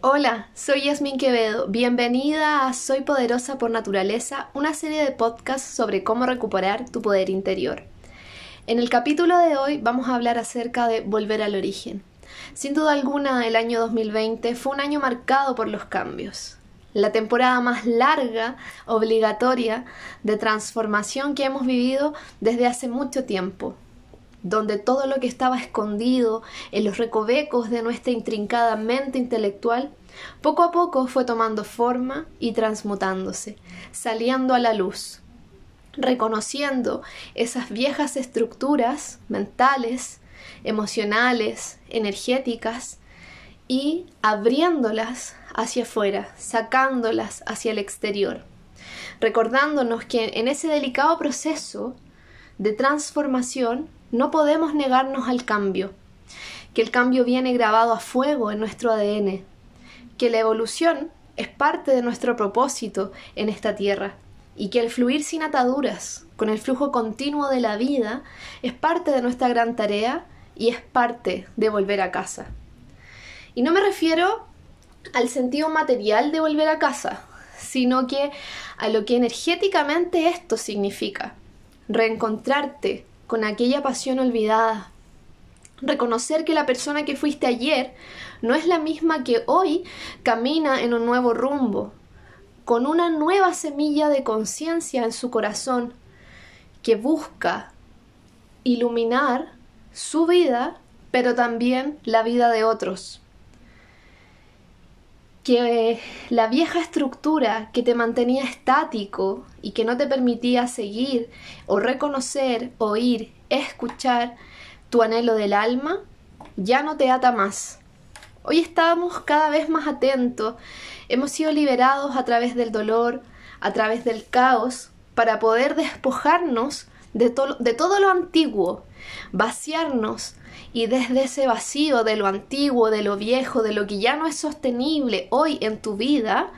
Hola, soy Yasmin Quevedo. Bienvenida a Soy Poderosa por Naturaleza, una serie de podcasts sobre cómo recuperar tu poder interior. En el capítulo de hoy vamos a hablar acerca de volver al origen. Sin duda alguna, el año 2020 fue un año marcado por los cambios. La temporada más larga, obligatoria, de transformación que hemos vivido desde hace mucho tiempo donde todo lo que estaba escondido en los recovecos de nuestra intrincada mente intelectual, poco a poco fue tomando forma y transmutándose, saliendo a la luz, reconociendo esas viejas estructuras mentales, emocionales, energéticas, y abriéndolas hacia afuera, sacándolas hacia el exterior, recordándonos que en ese delicado proceso de transformación no podemos negarnos al cambio, que el cambio viene grabado a fuego en nuestro ADN, que la evolución es parte de nuestro propósito en esta tierra y que el fluir sin ataduras, con el flujo continuo de la vida, es parte de nuestra gran tarea y es parte de volver a casa. Y no me refiero al sentido material de volver a casa, sino que a lo que energéticamente esto significa. Reencontrarte con aquella pasión olvidada. Reconocer que la persona que fuiste ayer no es la misma que hoy camina en un nuevo rumbo, con una nueva semilla de conciencia en su corazón que busca iluminar su vida, pero también la vida de otros. Que la vieja estructura que te mantenía estático y que no te permitía seguir o reconocer, oír, escuchar tu anhelo del alma, ya no te ata más. Hoy estamos cada vez más atentos, hemos sido liberados a través del dolor, a través del caos, para poder despojarnos de, todo lo antiguo, vaciarnos y desde ese vacío de lo antiguo, de lo viejo, de lo que ya no es sostenible hoy en tu vida,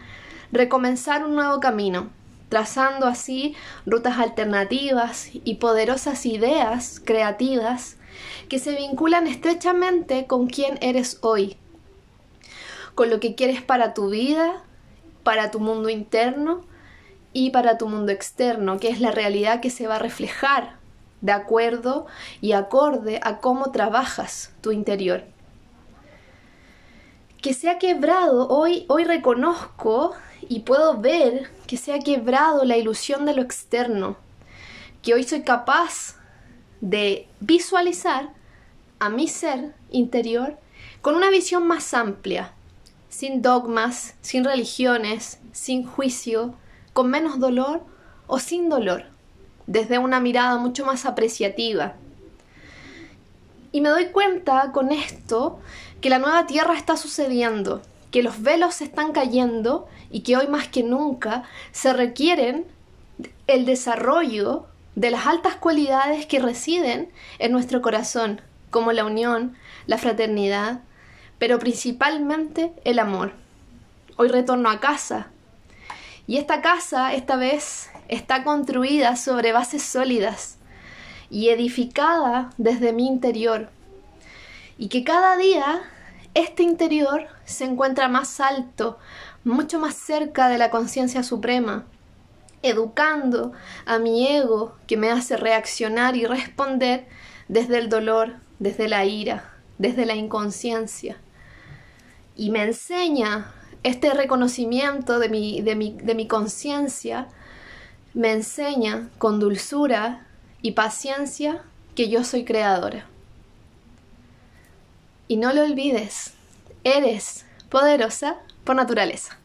recomenzar un nuevo camino trazando así rutas alternativas y poderosas ideas creativas que se vinculan estrechamente con quién eres hoy, con lo que quieres para tu vida, para tu mundo interno y para tu mundo externo, que es la realidad que se va a reflejar de acuerdo y acorde a cómo trabajas tu interior. Que se ha quebrado hoy, hoy reconozco y puedo ver que se ha quebrado la ilusión de lo externo, que hoy soy capaz de visualizar a mi ser interior con una visión más amplia, sin dogmas, sin religiones, sin juicio, con menos dolor o sin dolor, desde una mirada mucho más apreciativa. Y me doy cuenta con esto que la nueva tierra está sucediendo, que los velos se están cayendo y que hoy más que nunca se requieren el desarrollo de las altas cualidades que residen en nuestro corazón, como la unión, la fraternidad, pero principalmente el amor. Hoy retorno a casa y esta casa esta vez está construida sobre bases sólidas y edificada desde mi interior y que cada día este interior se encuentra más alto, mucho más cerca de la conciencia suprema, educando a mi ego que me hace reaccionar y responder desde el dolor, desde la ira, desde la inconsciencia. Y me enseña este reconocimiento de mi, de mi, de mi conciencia, me enseña con dulzura y paciencia que yo soy creadora. Y no lo olvides, eres poderosa por naturaleza.